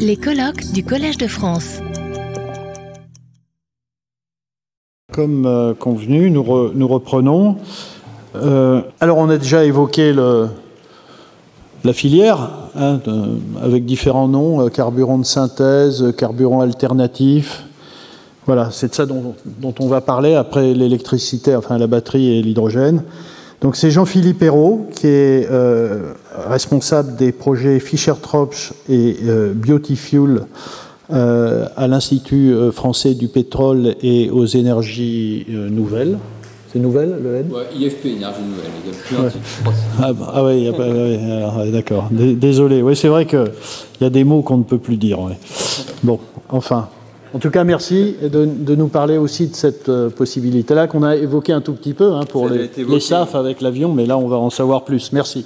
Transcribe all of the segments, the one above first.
Les colloques du Collège de France. Comme euh, convenu, nous, re- nous reprenons. Euh, alors, on a déjà évoqué la filière, hein, avec différents noms, euh, carburant de synthèse, carburant alternatif. Voilà, c'est de ça dont on va parler après l'électricité, enfin la batterie et l'hydrogène. Donc c'est Jean-Philippe Hérault qui est euh, responsable des projets Fischer-Tropsch et euh, Biotifuel euh, à l'Institut euh, français du pétrole et aux énergies nouvelles. C'est nouvelle le N? Ouais, IFP, énergie nouvelle. Il y a plus. Ah, bah, ah ouais, ouais, d'accord. Dé- Désolé. Oui, c'est vrai qu'il y a des mots qu'on ne peut plus dire. Bon, enfin. En tout cas, merci de, de nous parler aussi de cette euh, possibilité-là qu'on a évoquée un tout petit peu hein, pour les, SAF avec l'avion, mais là, on va en savoir plus. Merci.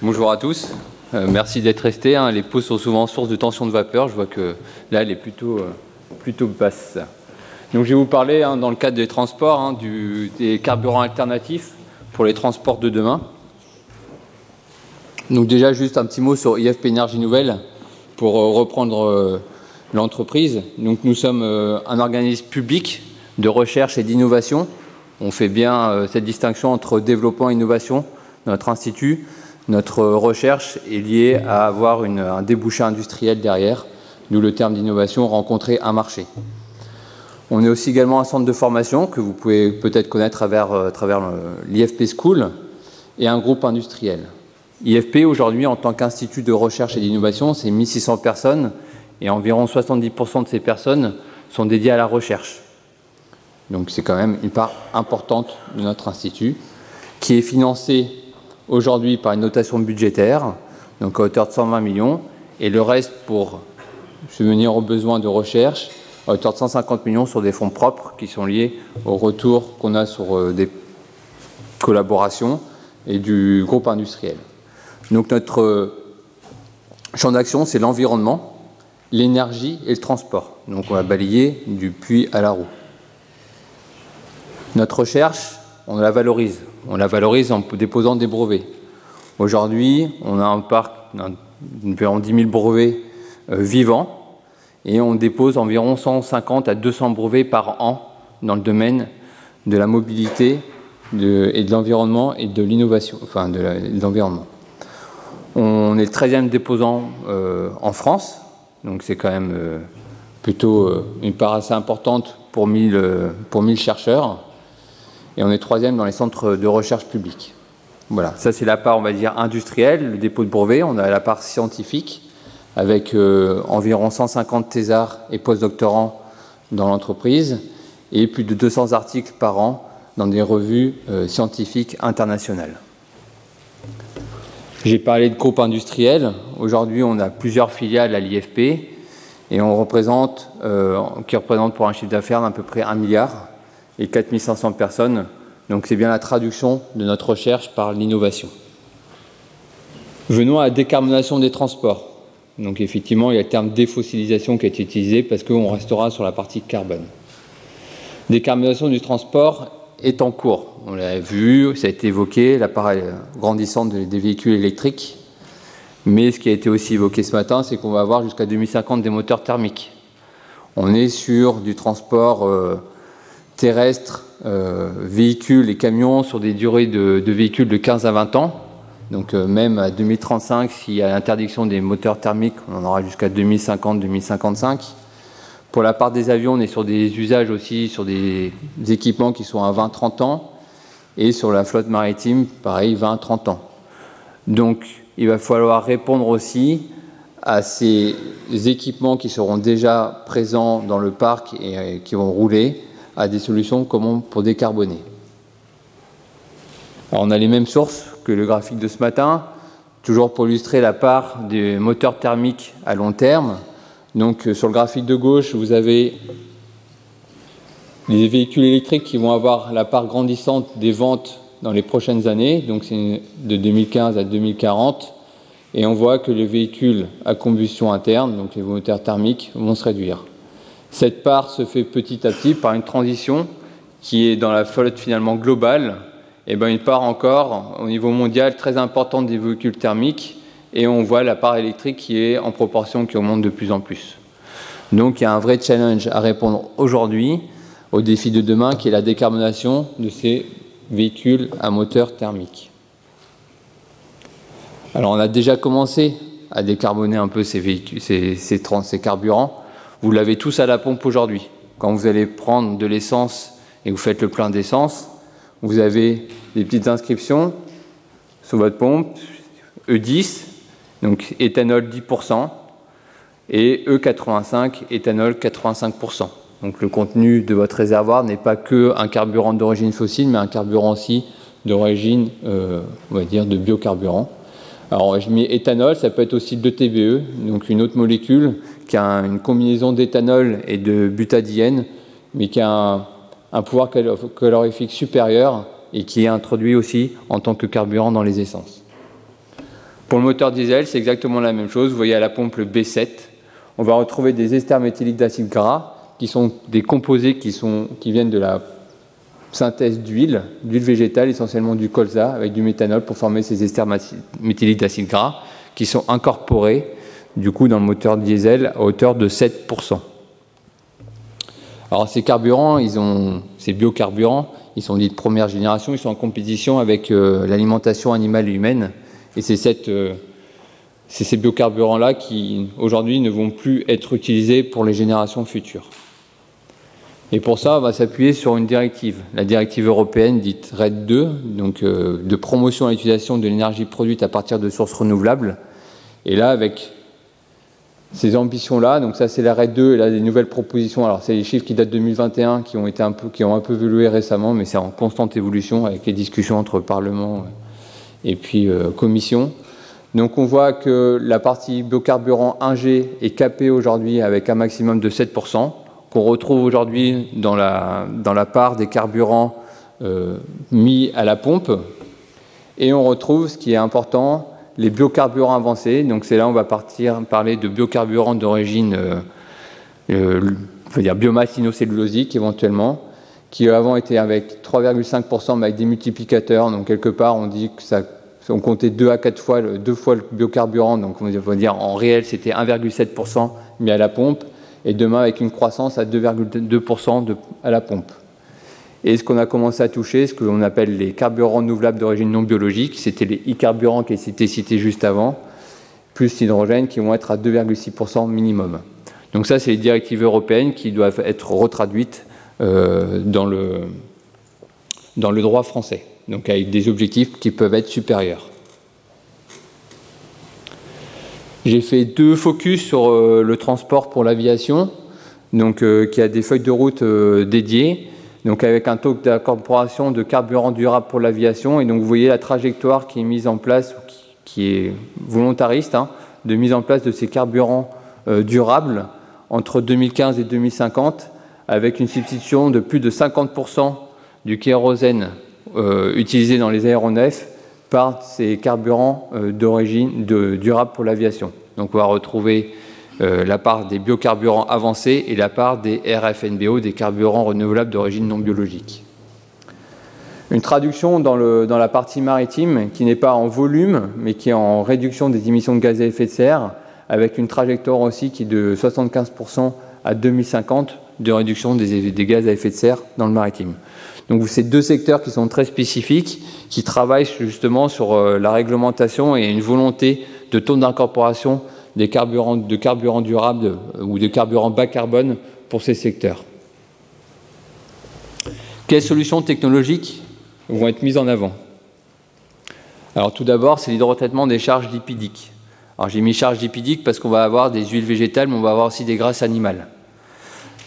Bonjour à tous. Euh, merci d'être restés. hein. Les pauses sont souvent source de tension de vapeur. Je vois que là, elle est plutôt, euh, plutôt basse. Donc, je vais vous parler, hein, dans le cadre des transports, hein, du- des carburants alternatifs pour les transports de demain. Donc, déjà, juste un petit mot sur IFP Énergie Nouvelle pour euh, reprendre euh, l'entreprise. Donc, nous sommes euh, un organisme public de recherche et d'innovation. On fait bien euh, cette distinction entre développement et innovation notre institut. Notre recherche est liée à avoir un débouché industriel derrière, d'où le terme d'innovation, rencontrer un marché. On est aussi également un centre de formation que vous pouvez peut-être connaître à travers, euh, à travers l'IFP School et un groupe industriel. IFP, aujourd'hui, en tant qu'institut de recherche et d'innovation, c'est 1600 personnes et environ 70% de ces personnes sont dédiées à la recherche. Donc c'est quand même une part importante de notre institut qui est financé aujourd'hui par une notation budgétaire, donc à hauteur de 120 millions, et le reste pour subvenir aux besoins de recherche à hauteur de 150 millions sur des fonds propres qui sont liés au retour qu'on a sur euh, des collaborations et du groupe industriel. Donc notre euh, champ d'action, c'est l'environnement, l'énergie et le transport. Donc on va balayer du puits à la roue. Notre recherche, on la valorise. On la valorise en déposant des brevets. Aujourd'hui, on a un parc d'environ 10 000 brevets euh, vivants et on dépose environ 150 à 200 brevets par an dans le domaine de la mobilité et de l'environnement et de l'innovation, enfin de l'environnement. On est le 13e déposant euh, en France, donc c'est quand même euh, plutôt euh, une part assez importante pour 1000, euh, pour 1000 chercheurs. Et on est troisième dans les centres de recherche publics. Voilà, ça c'est la part, on va dire, industrielle, le dépôt de brevet. On a la part scientifique, avec environ 150 thésards et postdoctorants dans l'entreprise, et plus de 200 articles par an dans des revues scientifiques internationales. J'ai parlé de groupe industriel. Aujourd'hui, on a plusieurs filiales à l'IFP et on représente, euh, qui représentent pour un chiffre d'affaires d'à peu près 1 milliard et 4500 personnes. Donc c'est bien la traduction de notre recherche par l'innovation. Venons à la décarbonation des transports. Donc effectivement, il y a le terme défossilisation qui a été utilisé parce qu'on restera sur la partie carbone. Décarbonation du transport est en cours. On l'a vu, ça a été évoqué, la part euh, grandissante des véhicules électriques. Mais ce qui a été aussi évoqué ce matin, c'est qu'on va avoir jusqu'à 2050 des moteurs thermiques. On est sur du transport euh, terrestre, euh, véhicules et camions sur des durées de, de véhicules de 15 à 20 ans. Donc euh, même à 2035, s'il y a l'interdiction des moteurs thermiques, on en aura jusqu'à 2050-2055. Pour la part des avions, on est sur des usages aussi, sur des équipements qui sont à 20-30 ans. Et sur la flotte maritime, pareil, 20-30 ans. Donc il va falloir répondre aussi à ces équipements qui seront déjà présents dans le parc et euh, qui vont rouler, à des solutions comment pour décarboner. On a les mêmes sources que le graphique de ce matin, toujours pour illustrer la part des moteurs thermiques à long terme. Donc euh, sur le graphique de gauche, vous avez les véhicules électriques qui vont avoir la part grandissante des ventes dans les prochaines années, donc c'est de 2015 à 2040, et on voit que les véhicules à combustion interne, donc les moteurs thermiques, vont se réduire. Cette part se fait petit à petit par une transition qui est dans la flotte finalement globale, et ben une part encore au niveau mondial très importante des véhicules thermiques et on voit la part électrique qui est en proportion qui augmente de plus en plus. Donc il y a un vrai challenge à répondre aujourd'hui au défi de demain qui est la décarbonation de ces véhicules à moteur thermique. Alors on a déjà commencé à décarboner un peu ces, véhicules, ces, ces, carburants. Vous l'avez tous à la pompe aujourd'hui. Quand vous allez prendre de l'essence et vous faites le plein d'essence, vous avez des petites inscriptions sur votre pompe, E10, donc éthanol 10%, et E85, éthanol 85%. Donc le contenu de votre réservoir n'est pas que un carburant d'origine fossile, mais un carburant aussi d'origine, euh, on va dire, de biocarburant. Alors je mets éthanol, ça peut être aussi de TBE, donc une autre molécule qui a une combinaison d'éthanol et de butadiène, mais qui a un, un pouvoir calorifique supérieur et qui est introduit aussi en tant que carburant dans les essences. Pour le moteur diesel, c'est exactement la même chose. Vous voyez à la pompe le B7. On va retrouver des esters méthyliques d'acide gras qui sont des composés qui, sont, qui viennent de la synthèse d'huile, d'huile végétale, essentiellement du colza, avec du méthanol pour former ces esters méthyliques d'acide gras, qui sont incorporés du coup dans le moteur diesel à hauteur de 7%. Alors ces carburants, ils ont, ces biocarburants, ils sont dits de première génération, ils sont en compétition avec euh, l'alimentation animale et humaine, et c'est euh, ces biocarburants-là qui aujourd'hui ne vont plus être utilisés pour les générations futures. Et pour ça, on va s'appuyer sur une directive, la directive européenne dite RED 2, donc euh, de promotion à l'utilisation de l'énergie produite à partir de sources renouvelables. Et là, avec ces ambitions-là, donc ça c'est la RED 2, et là des nouvelles propositions. Alors c'est les chiffres qui datent de 2021, qui ont été un peu, qui ont un peu évolué récemment, mais c'est en constante évolution avec les discussions entre Parlement et puis euh, Commission. Donc on voit que la partie biocarburant 1G est capée aujourd'hui avec un maximum de 7% qu'on retrouve aujourd'hui dans la, dans la part des carburants euh, mis à la pompe. Et on retrouve, ce qui est important, les biocarburants avancés. Donc c'est là on va partir parler de biocarburants d'origine, euh, euh, dire biomasse inocellulosique éventuellement, qui avant étaient avec 3,5% mais avec des multiplicateurs. Donc quelque part on dit que ça, on comptait 2 à 4 fois, deux fois le biocarburant. Donc on va dire en réel c'était 1,7% mis à la pompe et demain avec une croissance à 2,2% à la pompe. Et ce qu'on a commencé à toucher, ce que l'on appelle les carburants renouvelables d'origine non biologique, c'était les e-carburants qui étaient cités juste avant, plus l'hydrogène qui vont être à 2,6% minimum. Donc ça, c'est les directives européennes qui doivent être retraduites dans, le, dans le droit français, donc avec des objectifs qui peuvent être supérieurs. J'ai fait deux focus sur euh, le transport pour l'aviation, donc euh, qui a des feuilles de route euh, dédiées, donc avec un taux d'incorporation de carburant durable pour l'aviation. Et donc vous voyez la trajectoire qui est mise en place, qui, est volontariste, hein, de mise en place de ces carburants durables entre 2015 et 2050, avec une substitution de plus de 50% du kérosène utilisé dans les aéronefs par ces carburants euh, d'origine durable pour l'aviation. Donc on va retrouver euh, la part des biocarburants avancés et la part des RFNBO, des carburants renouvelables d'origine non biologique. Une traduction dans, dans, la partie maritime qui n'est pas en volume, mais qui est en réduction des émissions de gaz à effet de serre, avec une trajectoire aussi qui est de 75% à 2050 de réduction des, gaz à effet de serre dans le maritime. Donc c'est deux secteurs qui sont très spécifiques, qui travaillent justement sur euh, la réglementation et une volonté de taux d'incorporation des carburants, de carburants durables ou de carburants bas carbone pour ces secteurs. Quelles solutions technologiques vont être mises en avant? Alors tout d'abord, c'est l'hydrotraitement des charges lipidiques. Alors j'ai mis charges lipidiques parce qu'on va avoir des huiles végétales, mais on va avoir aussi des grasses animales.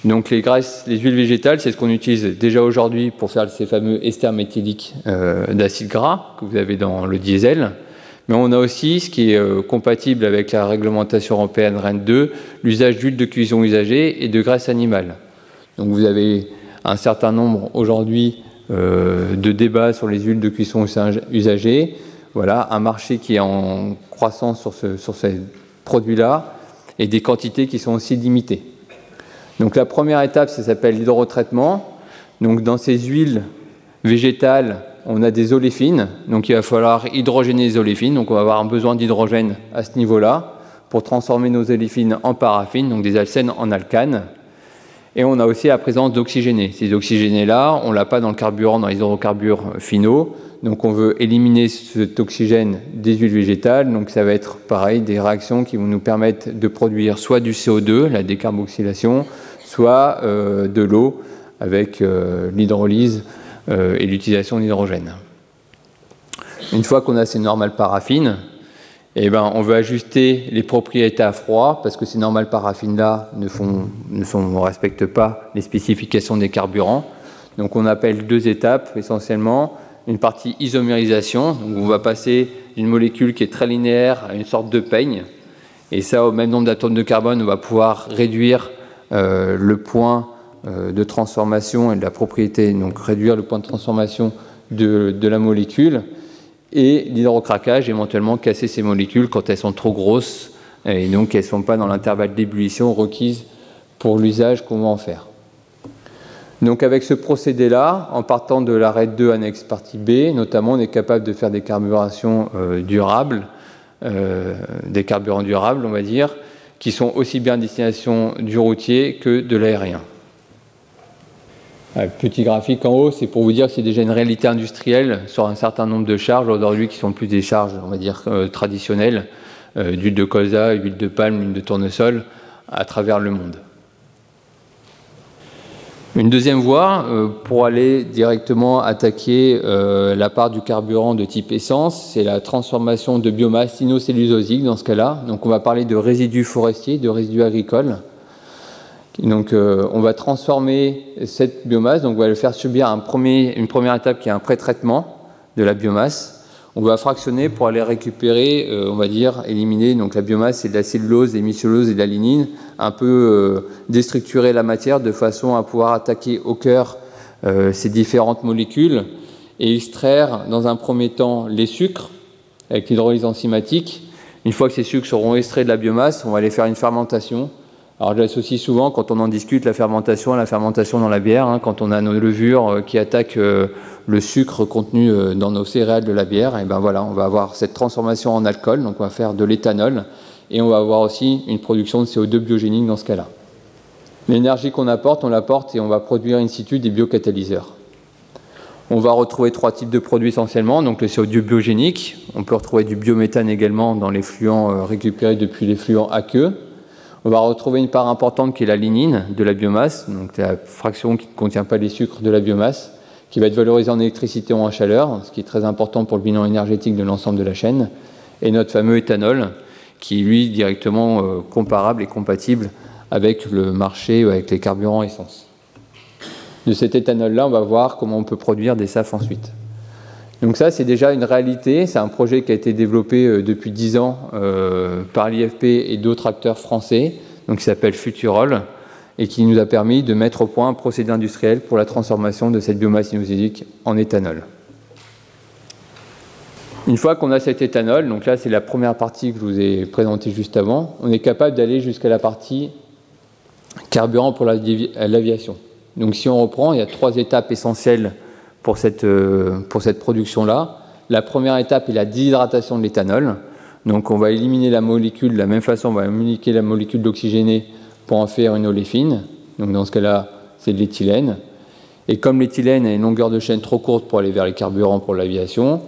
Donc les graisses, les huiles végétales, c'est ce qu'on utilise déjà aujourd'hui pour faire ces fameux esters méthyliques euh, d'acide gras que vous avez dans le diesel. Mais on a aussi, ce qui est euh, compatible avec la réglementation européenne REN 2, l'usage d'huile de cuisson usagée et de graisse animale. Donc vous avez un certain nombre aujourd'hui euh, de débats sur les huiles de cuisson usagées. Voilà, un marché qui est en croissance sur, ce, sur ces produits-là et des quantités qui sont aussi limitées. Donc la première étape, ça s'appelle l'hydrotraitement. Donc dans ces huiles végétales on a des oléfines, donc il va falloir hydrogéner les oléfines, donc on va avoir un besoin d'hydrogène à ce niveau-là pour transformer nos oléfines en paraffine, donc des alcènes en alcanes. Et on a aussi la présence d'oxygénés. Ces oxygénés-là, on ne l'a pas dans le carburant, dans les hydrocarbures finaux. Donc on veut éliminer cet oxygène des huiles végétales. Donc ça va être pareil, des réactions qui vont nous permettre de produire soit du CO2, la décarboxylation, soit euh, de l'eau avec euh, l'hydrolyse euh, et l'utilisation d'hydrogène. Une fois qu'on a ces normales paraffines, eh ben, on veut ajuster les propriétés à froid parce que ces normales paraffines-là ne, ne, respectent pas les spécifications des carburants. Donc on appelle deux étapes essentiellement. Une partie isomérisation, où on va passer d'une molécule qui est très linéaire à une sorte de peigne. Et ça, au même nombre d'atomes de carbone, on va pouvoir réduire le point euh, de transformation et de la propriété, donc réduire le point de transformation de, la molécule et l'hydrocraquage, éventuellement casser ces molécules quand elles sont trop grosses et donc elles ne sont pas dans l'intervalle d'ébullition requise pour l'usage qu'on va en faire. Donc avec ce procédé-là, en partant de l'arrêt 2 annexe partie B, notamment on est capable de faire des carburations euh, durables, euh, des carburants durables on va dire, qui sont aussi bien destination du routier que de l'aérien. Petit graphique en haut, c'est pour vous dire que c'est déjà une réalité industrielle sur un certain nombre de charges aujourd'hui qui sont plus des charges, on va dire, euh, traditionnelles, euh, d'huile de colza, huile de palme, huile de tournesol, à travers le monde. Une deuxième voie, euh, pour aller directement attaquer la part du carburant de type essence, c'est la transformation de biomasse sinocellulosique dans ce cas-là. Donc on va parler de résidus forestiers, de résidus agricoles. Donc euh, on va transformer cette biomasse, donc on va le faire subir un une première étape qui est un pré-traitement de la biomasse. On va fractionner pour aller récupérer, euh, on va dire, éliminer donc la biomasse, c'est de la cellulose, des mycelloses et de la lignine, un peu euh, déstructurer la matière de façon à pouvoir attaquer au cœur ces différentes molécules et extraire dans un premier temps les sucres avec l'hydrolyse enzymatique. Une fois que ces sucres seront extraits de la biomasse, on va aller faire une fermentation alors j'associe souvent, quand on en discute, la fermentation à la fermentation dans la bière, hein, quand on a nos levures euh, qui attaquent euh, le sucre contenu euh, dans nos céréales de la bière, et ben voilà, on va avoir cette transformation en alcool, donc on va faire de l'éthanol, et on va avoir aussi une production de CO2 biogénique dans ce cas-là. L'énergie qu'on apporte, on l'apporte et on va produire in situ des biocatalyseurs. On va retrouver trois types de produits essentiellement, donc le CO2 biogénique, on peut retrouver du biométhane également dans les fluents récupérés depuis les fluents aqueux, on va retrouver une part importante qui est la lignine de la biomasse, donc la fraction qui ne contient pas les sucres de la biomasse, qui va être valorisée en électricité ou en chaleur, ce qui est très important pour le bilan énergétique de l'ensemble de la chaîne, et notre fameux éthanol, qui est lui directement euh, comparable et compatible avec le marché, avec les carburants essence. De cet éthanol-là, on va voir comment on peut produire des SAF ensuite. Donc ça, c'est déjà une réalité. C'est un projet qui a été développé euh, depuis 10 ans euh, par l'IFP et d'autres acteurs français, donc qui s'appelle Futurol, et qui nous a permis de mettre au point un procédé industriel pour la transformation de cette biomasse sinusésique en éthanol. Une fois qu'on a cet éthanol, donc là c'est la première partie que je vous ai présentée juste avant, on est capable d'aller jusqu'à la partie carburant pour l'aviation. Donc si on reprend, il y a trois étapes essentielles pour cette, euh, pour cette production-là. La première étape est la déshydratation de l'éthanol. Donc on va éliminer la molécule de la même façon, on va éliminer la molécule d'oxygéné pour en faire une oléfine. Donc dans ce cas-là, c'est de l'éthylène. Et comme l'éthylène a une longueur de chaîne trop courte pour aller vers les carburants pour l'aviation,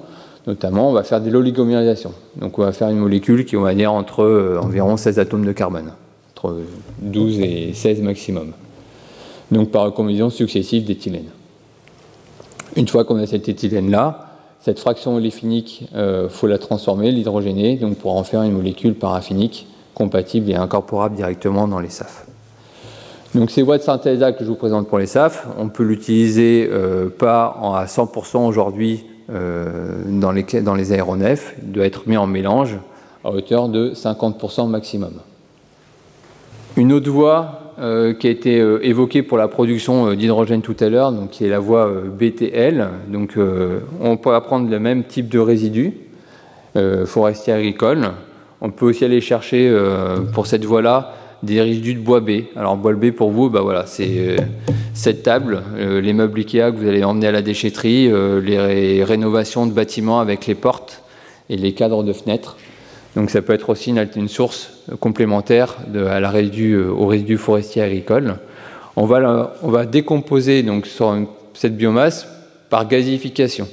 notamment, on va faire de l'oligomérisation. Donc on va faire une molécule qui, va dire, entre euh, environ 16 atomes de carbone, entre 12 et 16 maximum. Donc par recombinaison successive d'éthylène. Une fois qu'on a cette éthylène-là, cette fraction oléfinique, il euh, faut la transformer, l'hydrogéner, donc pour en faire une molécule paraffinique compatible et incorporable directement dans les SAF. Donc ces voies de synthèse-là que je vous présente pour les SAF, on peut l'utiliser euh, pas à 100% aujourd'hui euh, dans, les, dans les aéronefs, il doit être mis en mélange à hauteur de 50% maximum. Une autre voie euh, qui a été euh, évoquée pour la production euh, d'hydrogène tout à l'heure, donc qui est la voie BTL. Donc, on peut prendre le même type de résidus forestiers agricoles. On peut aussi aller chercher pour cette voie-là des résidus de bois B. Alors bois B pour vous, bah voilà, c'est cette table, les meubles Ikea que vous allez emmener à la déchetterie, les rénovations de bâtiments avec les portes et les cadres de fenêtres. Donc ça peut être aussi une, source complémentaire de, à la résidu, au forestier agricole. On va, va décomposer donc, cette biomasse par gasification.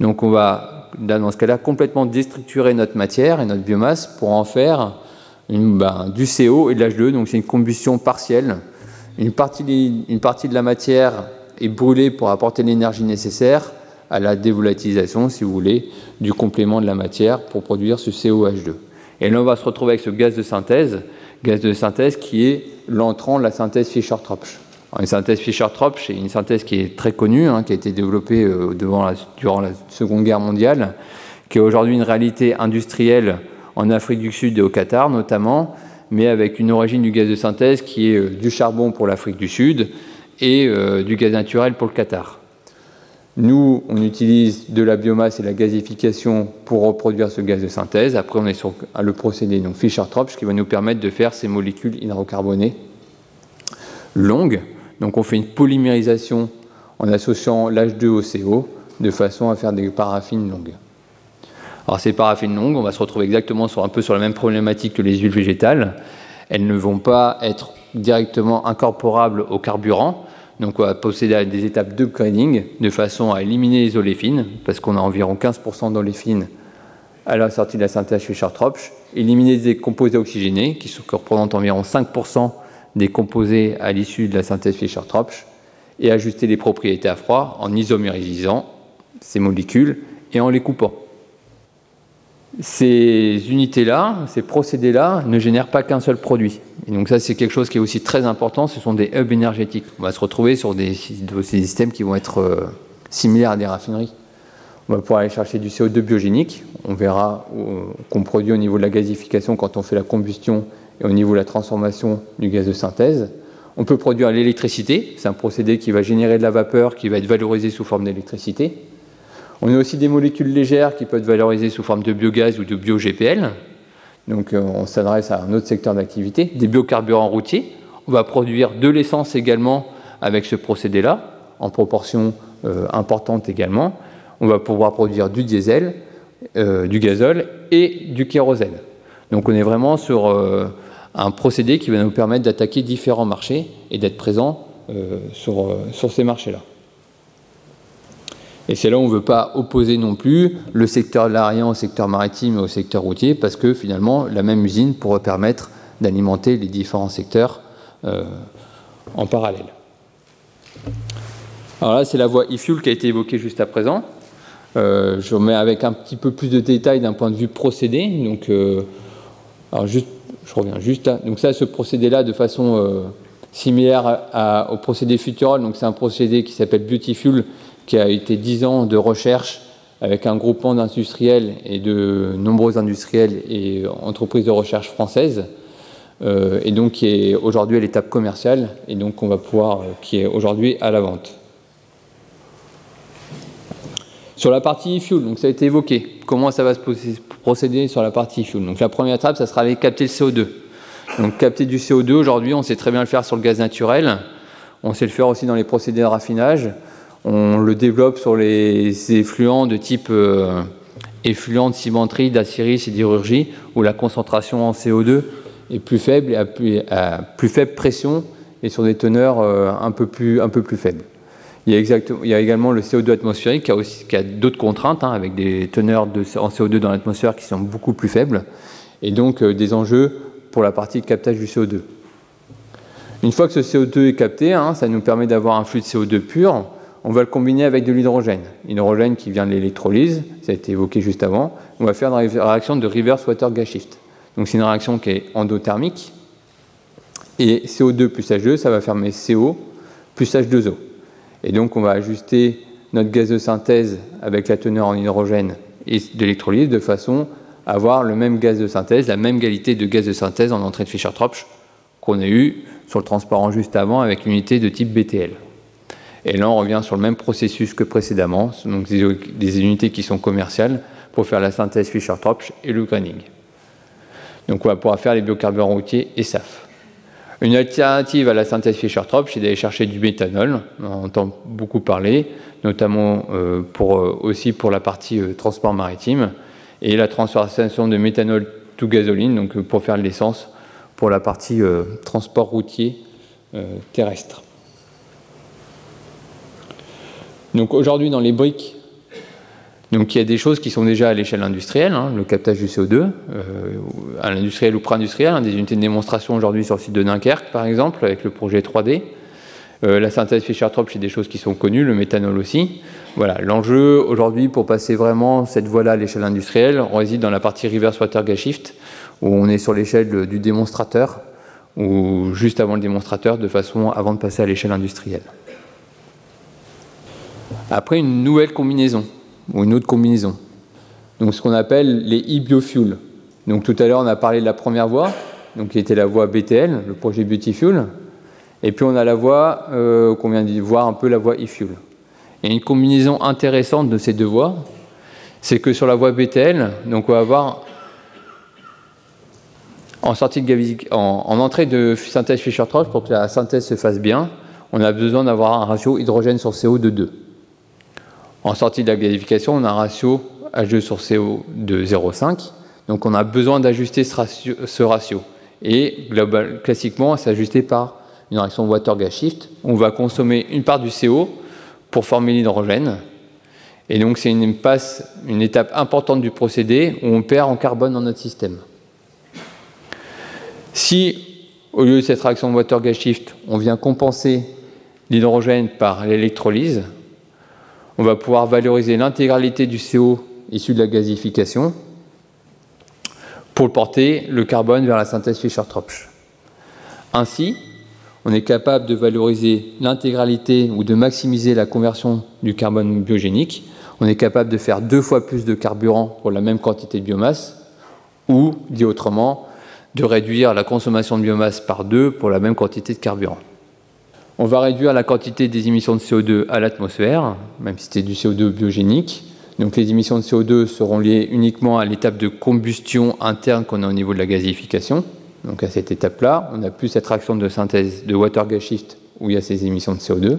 Donc on va, dans ce cas-là, complètement déstructurer notre matière et notre biomasse pour en faire ben, du CO et de l'H2, donc c'est une combustion partielle. Une partie, une partie de la matière est brûlée pour apporter l'énergie nécessaire à la dévolatilisation, si vous voulez, du complément de la matière pour produire ce COH2. Et là, on va se retrouver avec ce gaz de synthèse, gaz de synthèse qui est l'entrant de la synthèse Fischer-Tropsch. Une synthèse Fischer-Tropsch, c'est une synthèse qui est très connue, hein, qui a été développée euh, durant la Seconde Guerre mondiale, qui est aujourd'hui une réalité industrielle en Afrique du Sud et au Qatar notamment, mais avec une origine du gaz de synthèse qui est euh, du charbon pour l'Afrique du Sud et euh, du gaz naturel pour le Qatar. Nous, on utilise de la biomasse et la gasification pour reproduire ce gaz de synthèse. Après, on est sur le procédé Fischer-Tropsch qui va nous permettre de faire ces molécules hydrocarbonées longues. Donc, on fait une polymérisation en associant l'H2 au CO de façon à faire des paraffines longues. Alors ces paraffines longues, on va se retrouver exactement sur un peu sur la même problématique que les huiles végétales. Elles ne vont pas être directement incorporables au carburant. Donc on va posséder des étapes de graining de façon à éliminer les oléfines, parce qu'on a environ 15% d'oléfines à la sortie de la synthèse Fischer-Tropsch, éliminer des composés oxygénés, qui représentent environ 5% des composés à l'issue de la synthèse Fischer-Tropsch, et ajuster les propriétés à froid en isomérisant ces molécules et en les coupant ces unités-là, ces procédés-là ne génèrent pas qu'un seul produit. Et donc ça, c'est quelque chose qui est aussi très important, ce sont des hubs énergétiques. On va se retrouver sur des, systèmes qui vont être euh, similaires à des raffineries. On va pouvoir aller chercher du CO2 biogénique. On verra euh, qu'on produit au niveau de la gasification quand on fait la combustion et au niveau de la transformation du gaz de synthèse. On peut produire l'électricité. C'est un procédé qui va générer de la vapeur qui va être valorisé sous forme d'électricité. On a aussi des molécules légères qui peuvent être valorisées sous forme de biogaz ou de bio-GPL. Donc euh, on s'adresse à un autre secteur d'activité. Des biocarburants routiers. On va produire de l'essence également avec ce procédé-là, en proportion euh, importante également. On va pouvoir produire du diesel, euh, du gazole et du kérosène. Donc on est vraiment sur un procédé qui va nous permettre d'attaquer différents marchés et d'être présent sur, sur ces marchés-là. Et c'est là où on ne veut pas opposer non plus le secteur de l'aérien au secteur maritime et au secteur routier, parce que finalement, la même usine pourrait permettre d'alimenter les différents secteurs euh, en parallèle. Alors là, c'est la voie e-fuel qui a été évoquée juste à présent. Euh, je remets avec un petit peu plus de détails d'un point de vue procédé. Donc, euh, alors juste, je reviens juste là. Donc ça, ce procédé-là, de façon similaire au procédé Futurol, donc c'est un procédé qui s'appelle Beautyfuel, qui a été 10 ans de recherche avec un groupement d'industriels et de nombreux industriels et entreprises de recherche françaises, euh, et donc qui est aujourd'hui à l'étape commerciale, et donc on va pouvoir, euh, qui est aujourd'hui à la vente. Sur la partie e-fuel, donc ça a été évoqué. Comment ça va se procéder sur la partie e-fuel Donc la première étape, ça sera aller capter le CO2. Donc capter du CO2, aujourd'hui, on sait très bien le faire sur le gaz naturel. On sait le faire aussi dans les procédés de raffinage. On le développe sur les effluents de type euh, effluent de cimenterie, d'aciérie, sidérurgie, où la concentration en CO2 est plus faible et à plus, faible pression et sur des teneurs euh, un, peu plus, faibles. Il y, a également le CO2 atmosphérique qui a, d'autres contraintes, hein, avec des teneurs en CO2 dans l'atmosphère qui sont beaucoup plus faibles, et donc euh, des enjeux pour la partie captage du CO2. Une fois que ce CO2 est capté, hein, ça nous permet d'avoir un flux de CO2 pur on va le combiner avec de l'hydrogène. L'hydrogène qui vient de l'électrolyse, ça a été évoqué juste avant. On va faire une réaction de reverse water gas shift. Donc c'est une réaction qui est endothermique. Et CO2 plus H2, ça va fermer CO plus H2O. Et donc on va ajuster notre gaz de synthèse avec la teneur en hydrogène et de l'électrolyse de façon à avoir le même gaz de synthèse, la même qualité de gaz de synthèse en entrée de Fischer-Tropsch qu'on a eu sur le transparent juste avant avec l'unité de type BTL. Et là, on revient sur le même processus que précédemment, donc des, unités qui sont commerciales pour faire la synthèse Fischer-Tropsch et le graining. Donc on va pouvoir faire les biocarburants routiers et SAF. Une alternative à la synthèse Fischer-Tropsch, c'est d'aller chercher du méthanol. On entend beaucoup parler, notamment euh, euh, aussi pour la partie euh, transport maritime, et la transformation de méthanol to gasoline, donc pour faire de l'essence pour la partie transport routier terrestre. Donc aujourd'hui, dans les briques donc il y a des choses qui sont déjà à l'échelle industrielle, hein, le captage du CO2, euh, à l'industriel ou pré-industriel, hein, des unités de démonstration aujourd'hui sur le site de Dunkerque par exemple, avec le projet 3D. Euh, la synthèse Fischer-Tropsch, c'est des choses qui sont connues, le méthanol aussi. Voilà, l'enjeu aujourd'hui pour passer vraiment cette voie-là à l'échelle industrielle, on réside dans la partie reverse water gas shift, où on est sur l'échelle du démonstrateur, ou juste avant le démonstrateur, de façon avant de passer à l'échelle industrielle. Après, une nouvelle combinaison ou une autre combinaison. Donc ce qu'on appelle les e-biofuels. Donc tout à l'heure on a parlé de la première voie, donc qui était la voie BTL, le projet Beauty Fuel. Et puis on a la voie euh, qu'on vient de voir un peu la voie e-fuel. Et une combinaison intéressante de ces deux voies, c'est que sur la voie BTL, donc on va avoir en, sortie de en, en entrée de synthèse Fischer-Tropsch, pour que la synthèse se fasse bien, on a besoin d'avoir un ratio hydrogène sur CO de 2. En sortie de la gasification, on a un ratio H2 sur CO de 0,5. Donc on a besoin d'ajuster ce ratio. Et classiquement, c'est ajusté par une réaction water gas shift. On va consommer une part du CO pour former l'hydrogène. Et donc c'est une, passe, une étape importante du procédé où on perd en carbone dans notre système. Si, au lieu de cette réaction water gas shift, on vient compenser l'hydrogène par l'électrolyse, on va pouvoir valoriser l'intégralité du CO issu de la gasification pour porter le carbone vers la synthèse Fischer-Tropsch. Ainsi, on est capable de valoriser l'intégralité ou de maximiser la conversion du carbone biogénique. On est capable de faire deux fois plus de carburant pour la même quantité de biomasse, ou, dit autrement, de réduire la consommation de biomasse par deux pour la même quantité de carburant. On va réduire la quantité des émissions de CO2 à l'atmosphère, même si c'était du CO2 biogénique. Donc les émissions de CO2 seront liées uniquement à l'étape de combustion interne qu'on a au niveau de la gasification. Donc à cette étape-là, on n'a plus cette réaction de synthèse de water gas shift où il y a ces émissions de CO2.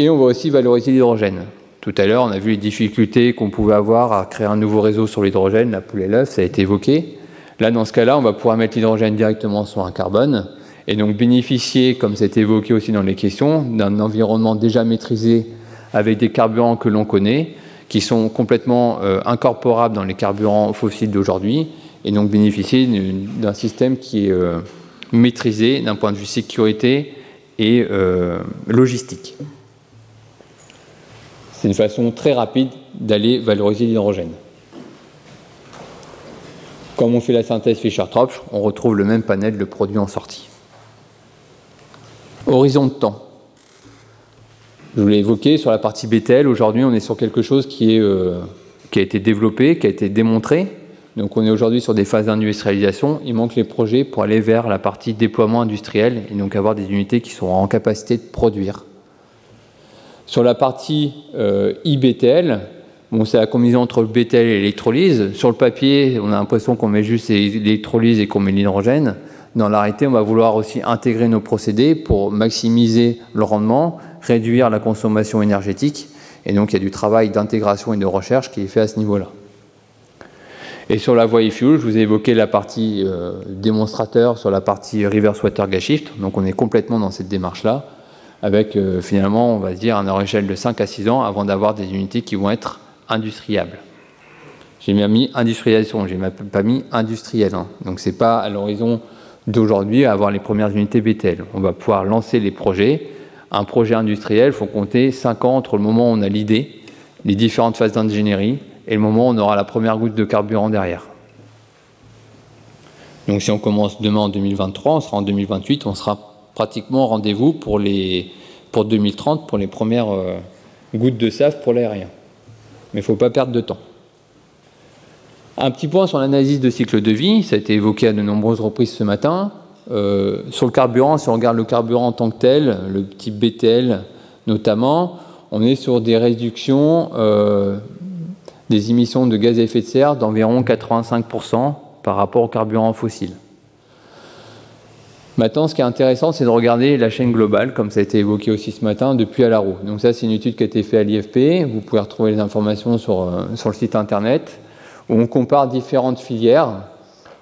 Et on va aussi valoriser l'hydrogène. Tout à l'heure, on a vu les difficultés qu'on pouvait avoir à créer un nouveau réseau sur l'hydrogène, la poule et l'œuf, ça a été évoqué. Là, dans ce cas-là, on va pouvoir mettre l'hydrogène directement sur un carbone et donc bénéficier, comme c'est évoqué aussi dans les questions, d'un environnement déjà maîtrisé avec des carburants que l'on connaît, qui sont complètement euh, incorporables dans les carburants fossiles d'aujourd'hui, et donc bénéficier d'un système qui est euh, maîtrisé d'un point de vue sécurité et euh, logistique. C'est une façon très rapide d'aller valoriser l'hydrogène. Comme on fait la synthèse Fischer-Tropsch, on retrouve le même panel de produits en sortie. Horizon de temps. Je vous l'ai évoqué sur la partie BTL. Aujourd'hui, on est sur quelque chose euh, qui a été développé, qui a été démontré. Donc, on est aujourd'hui sur des phases d'industrialisation. Il manque les projets pour aller vers la partie déploiement industriel et donc avoir des unités qui sont en capacité de produire. Sur la partie euh, IBTL, bon, c'est la combinaison entre le BTL et l'électrolyse. Sur le papier, on a l'impression qu'on met juste l'électrolyse et qu'on met l'hydrogène. Dans l'arrêté, on va vouloir aussi intégrer nos procédés pour maximiser le rendement, réduire la consommation énergétique. Et donc, il y a du travail d'intégration et de recherche qui est fait à ce niveau-là. Et sur la voie e-fuel, je vous ai évoqué la partie euh, démonstrateur sur la partie reverse water gas shift. Donc, on est complètement dans cette démarche-là, avec euh, finalement, on va dire, un échelle de 5 à 6 ans avant d'avoir des unités qui vont être industriables. J'ai bien mis industrialisation, j'ai pas mis industriel. Hein. Donc, c'est pas à l'horizon d'aujourd'hui à avoir les premières unités BTL. On va pouvoir lancer les projets. Un projet industriel, il faut compter 5 ans entre le moment où on a l'idée, les différentes phases d'ingénierie, et le moment où on aura la première goutte de carburant derrière. Donc si on commence demain en 2023, on sera en 2028, on sera pratiquement au rendez-vous pour, les, pour 2030 pour les premières euh, gouttes de SAF pour l'aérien. Mais il ne faut pas perdre de temps. Un petit point sur l'analyse de cycle de vie, ça a été évoqué à de nombreuses reprises ce matin. Euh, sur le carburant, si on regarde le carburant en tant que tel, le type BTL notamment, on est sur des réductions euh, des émissions de gaz à effet de serre d'environ 85% par rapport au carburant fossile. Maintenant, ce qui est intéressant, c'est de regarder la chaîne globale, comme ça a été évoqué aussi ce matin, depuis à la roue. Donc ça, c'est une étude qui a été faite à l'IFP. Vous pouvez retrouver les informations sur, euh, sur le site internet, on compare différentes filières.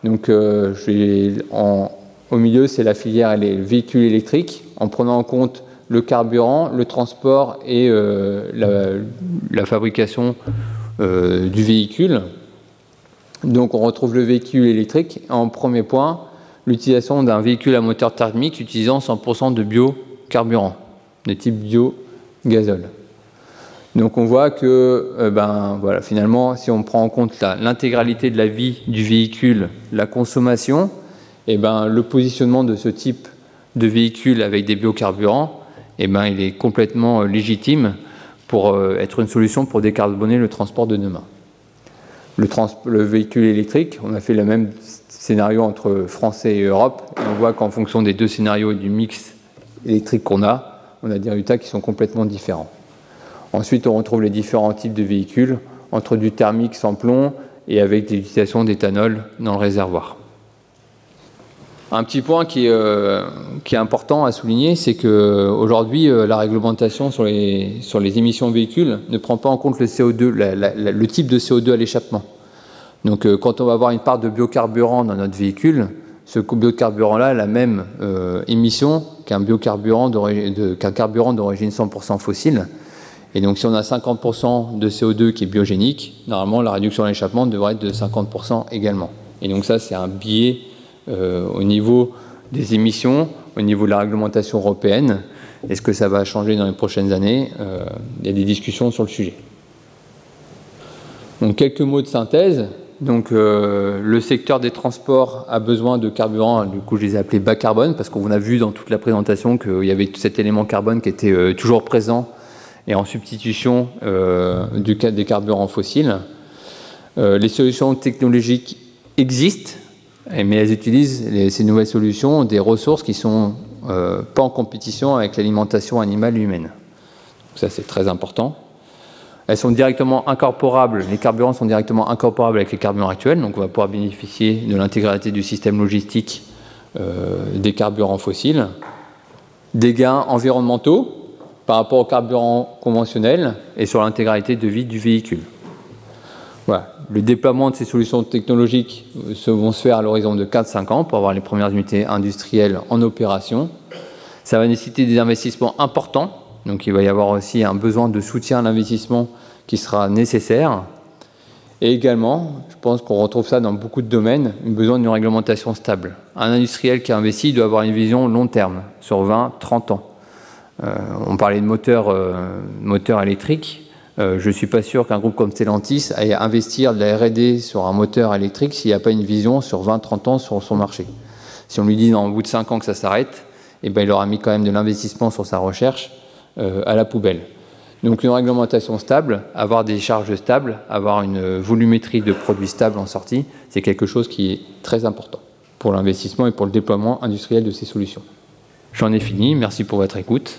Donc euh, au milieu, c'est la filière les véhicules électriques, en prenant en compte le carburant, le transport et euh, la, fabrication du véhicule. Donc on retrouve le véhicule électrique. En premier point, l'utilisation d'un véhicule à moteur thermique utilisant 100% de biocarburant, de type biogazole. Donc on voit que euh, ben, voilà, finalement, si on prend en compte l'intégralité de la vie du véhicule, la consommation, eh ben, le positionnement de ce type de véhicule avec des biocarburants, eh ben, il est complètement euh, légitime pour euh, être une solution pour décarboner le transport de demain. Le, le véhicule électrique, on a fait le même scénario entre Français et Europe. On voit qu'en fonction des deux scénarios et du mix électrique qu'on a, on a des résultats qui sont complètement différents. Ensuite, on retrouve les différents types de véhicules, entre du thermique sans plomb et avec des utilisations d'éthanol dans le réservoir. Un petit point qui est, euh, est important à souligner, c'est qu'aujourd'hui, euh, la réglementation sur les, sur les émissions de véhicules ne prend pas en compte le CO2, le type de CO2 à l'échappement. Donc euh, quand on va avoir une part de biocarburant dans notre véhicule, ce biocarburant-là a la même euh, émission qu'un biocarburant qu'un carburant d'origine 100% fossile. Et donc si on a 50% de CO2 qui est biogénique, normalement la réduction de l'échappement devrait être de 50% également. Et donc ça c'est un biais euh, au niveau des émissions, au niveau de la réglementation européenne. Est-ce que ça va changer dans les prochaines années? Il y a des discussions sur le sujet. Donc quelques mots de synthèse. Donc euh, le secteur des transports a besoin de carburant, du coup je les ai appelés bas carbone, parce qu'on a vu dans toute la présentation qu'il y avait cet élément carbone qui était euh, toujours présent et en substitution euh, du, des carburants fossiles. les solutions technologiques existent, mais elles utilisent ces nouvelles solutions des ressources qui ne sont pas en compétition avec l'alimentation animale humaine. Ça c'est très important. Elles sont directement incorporables, les carburants sont directement incorporables avec les carburants actuels, donc on va pouvoir bénéficier de l'intégralité du système logistique euh, des carburants fossiles. Des gains environnementaux par rapport aux carburants conventionnels et sur l'intégralité de vie du véhicule. Le déploiement de ces solutions technologiques euh, vont se faire à l'horizon de 4-5 ans pour avoir les premières unités industrielles en opération. Ça va nécessiter des investissements importants donc il va y avoir aussi un besoin de soutien à l'investissement qui sera nécessaire. Et également, je pense qu'on retrouve ça dans beaucoup de domaines, un besoin d'une réglementation stable. Un industriel qui investit doit avoir une vision long terme, sur 20, 30 ans. Euh, on parlait de moteur électriques. Euh, je ne suis pas sûr qu'un groupe comme Stellantis aille investir de la R&D sur un moteur électrique s'il n'y a pas une vision sur 20-30 ans sur son marché. Si on lui dit au bout de 5 ans que ça s'arrête, eh ben, il aura mis quand même de l'investissement sur sa recherche euh, à la poubelle. Donc une réglementation stable, avoir des charges stables, avoir une volumétrie de produits stables en sortie, c'est quelque chose qui est très important pour l'investissement et pour le déploiement industriel de ces solutions. J'en ai fini, merci pour votre écoute.